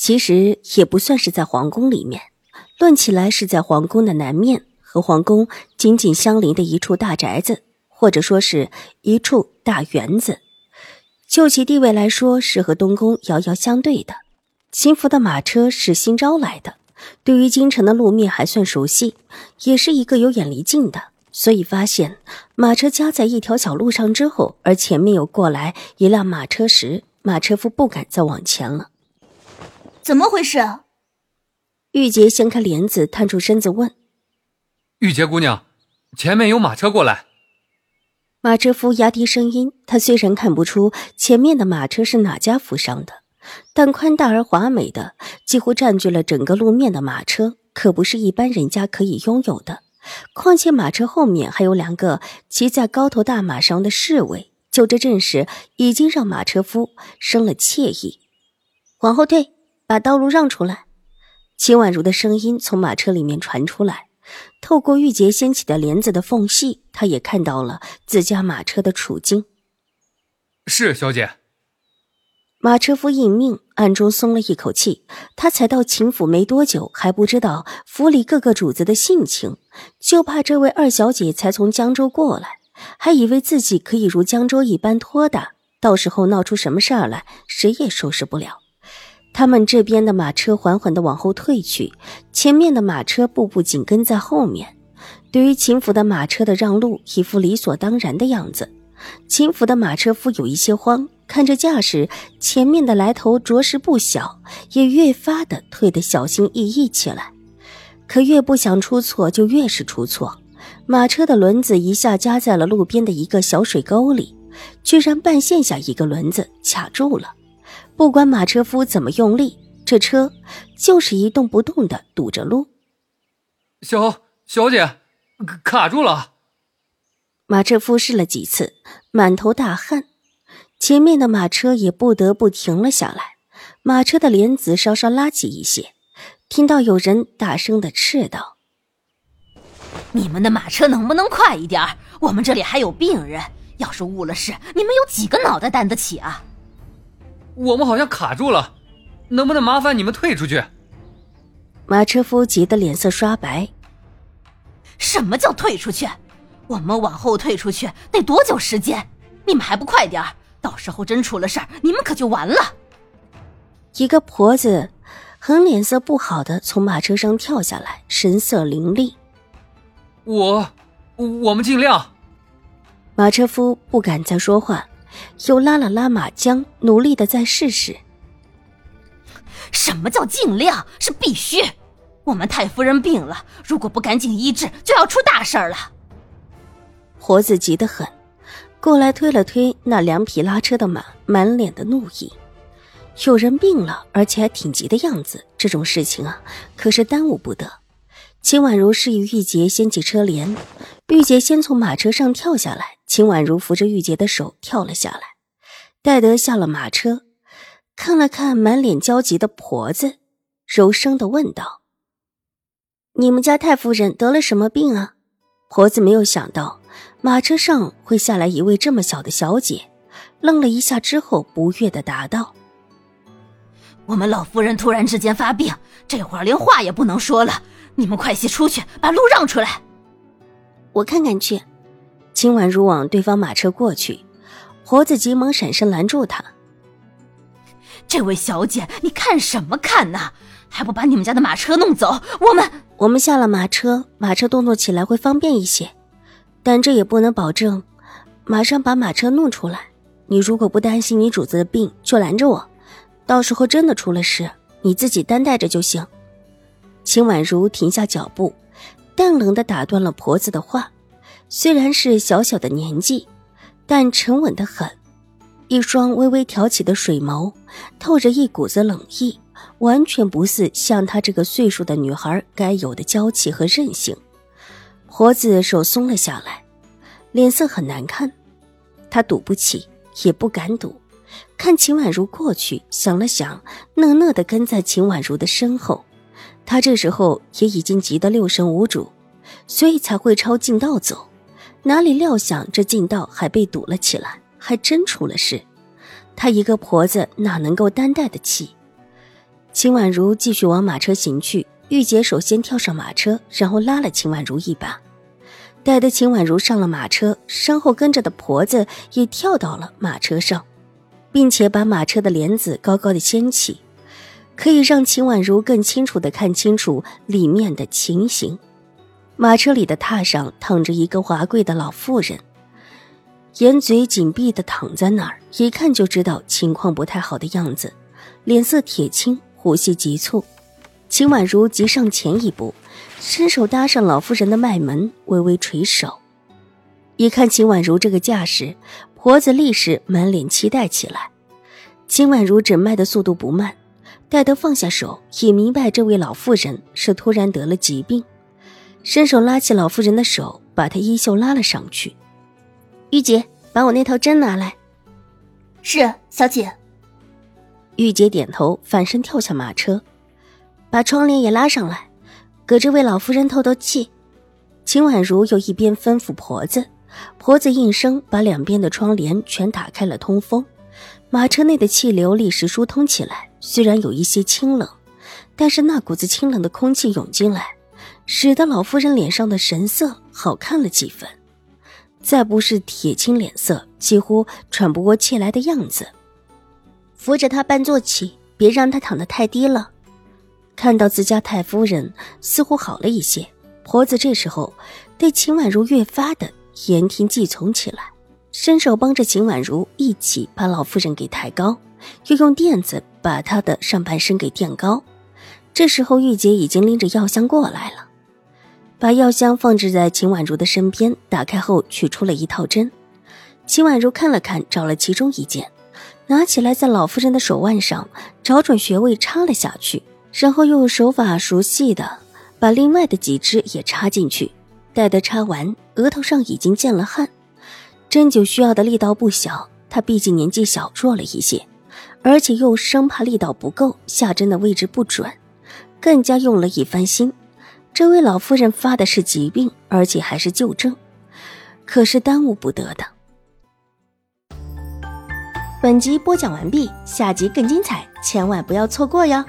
其实也不算是在皇宫里面，论起来是在皇宫的南面，和皇宫紧紧相邻的一处大宅子，或者说是一处大园子。就其地位来说，是和东宫遥遥相对的。秦福的马车是新招来的，对于京城的路面还算熟悉，也是一个有眼力劲的。所以发现马车夹在一条小路上之后，而前面又过来一辆马车时，马车夫不敢再往前了。怎么回事？玉洁掀开帘子，探出身子问：“玉洁姑娘，前面有马车过来。”马车夫压低声音，他虽然看不出前面的马车是哪家府上的，但宽大而华美的、几乎占据了整个路面的马车，可不是一般人家可以拥有的。况且马车后面还有两个骑在高头大马上的侍卫，就这阵势，已经让马车夫生了怯意。往后退。把道路让出来！秦婉如的声音从马车里面传出来，透过玉洁掀起的帘子的缝隙，她也看到了自家马车的处境。是小姐。马车夫应命，暗中松了一口气。他才到秦府没多久，还不知道府里各个主子的性情，就怕这位二小姐才从江州过来，还以为自己可以如江州一般拖大，到时候闹出什么事儿来，谁也收拾不了。他们这边的马车缓缓的往后退去，前面的马车步步紧跟在后面。对于秦府的马车的让路，一副理所当然的样子。秦府的马车夫有一些慌，看着架势，前面的来头着实不小，也越发的退得小心翼翼起来。可越不想出错，就越是出错。马车的轮子一下夹在了路边的一个小水沟里，居然半陷下一个轮子卡住了。不管马车夫怎么用力，这车就是一动不动的堵着路。小小姐，卡住了。马车夫试了几次，满头大汗，前面的马车也不得不停了下来。马车的帘子稍稍拉起一些，听到有人大声的斥道：“你们的马车能不能快一点？我们这里还有病人，要是误了事，你们有几个脑袋担得起啊？”我们好像卡住了，能不能麻烦你们退出去？马车夫急得脸色刷白。什么叫退出去？我们往后退出去得多久时间？你们还不快点到时候真出了事儿，你们可就完了。一个婆子很脸色不好的从马车上跳下来，神色凌厉。我，我们尽量。马车夫不敢再说话。又拉了拉马缰，努力的再试试。什么叫尽量？是必须。我们太夫人病了，如果不赶紧医治，就要出大事儿了。婆子急得很，过来推了推那两匹拉车的马，满脸的怒意。有人病了，而且还挺急的样子，这种事情啊，可是耽误不得。秦婉如示意玉洁掀起车帘，玉洁先从马车上跳下来。秦婉如扶着玉洁的手跳了下来。戴德下了马车，看了看满脸焦急的婆子，柔声的问道：“你们家太夫人得了什么病啊？”婆子没有想到马车上会下来一位这么小的小姐，愣了一下之后，不悦的答道：“我们老夫人突然之间发病，这会儿连话也不能说了。”你们快些出去，把路让出来。我看看去。秦婉如往对方马车过去，婆子急忙闪身拦住她。这位小姐，你看什么看呢？还不把你们家的马车弄走？我们我们下了马车，马车动作起来会方便一些，但这也不能保证马上把马车弄出来。你如果不担心你主子的病，就拦着我，到时候真的出了事，你自己担待着就行。秦婉如停下脚步，淡冷的打断了婆子的话。虽然是小小的年纪，但沉稳的很，一双微微挑起的水眸，透着一股子冷意，完全不似像她这个岁数的女孩该有的娇气和任性。婆子手松了下来，脸色很难看。她赌不起，也不敢赌。看秦婉如过去，想了想，讷讷的跟在秦婉如的身后。他这时候也已经急得六神无主，所以才会抄近道走。哪里料想这近道还被堵了起来，还真出了事。她一个婆子哪能够担待得起？秦婉如继续往马车行去，玉洁首先跳上马车，然后拉了秦婉如一把。待得秦婉如上了马车，身后跟着的婆子也跳到了马车上，并且把马车的帘子高高的掀起。可以让秦婉如更清楚的看清楚里面的情形。马车里的榻上躺着一个华贵的老妇人，眼嘴紧闭的躺在那儿，一看就知道情况不太好的样子，脸色铁青，呼吸急促。秦婉如急上前一步，伸手搭上老妇人的脉门，微微垂手。一看秦婉如这个架势，婆子立时满脸期待起来。秦婉如诊脉的速度不慢。待得放下手，也明白这位老妇人是突然得了疾病，伸手拉起老妇人的手，把她衣袖拉了上去。玉洁，把我那套针拿来。是，小姐。玉洁点头，反身跳下马车，把窗帘也拉上来，给这位老妇人透透气。秦婉如又一边吩咐婆子，婆子应声把两边的窗帘全打开了通风，马车内的气流立时疏通起来。虽然有一些清冷，但是那股子清冷的空气涌进来，使得老夫人脸上的神色好看了几分。再不是铁青脸色，几乎喘不过气来的样子。扶着她半坐起，别让她躺得太低了。看到自家太夫人似乎好了一些，婆子这时候对秦婉如越发的言听计从起来，伸手帮着秦婉如一起把老夫人给抬高。又用垫子把她的上半身给垫高。这时候，玉洁已经拎着药箱过来了，把药箱放置在秦婉如的身边。打开后，取出了一套针。秦婉如看了看，找了其中一件，拿起来在老夫人的手腕上找准穴位插了下去，然后用手法熟悉的把另外的几支也插进去。待得插完，额头上已经见了汗。针灸需要的力道不小，她毕竟年纪小，弱了一些。而且又生怕力道不够，下针的位置不准，更加用了一番心。这位老夫人发的是疾病，而且还是旧症，可是耽误不得的。本集播讲完毕，下集更精彩，千万不要错过哟。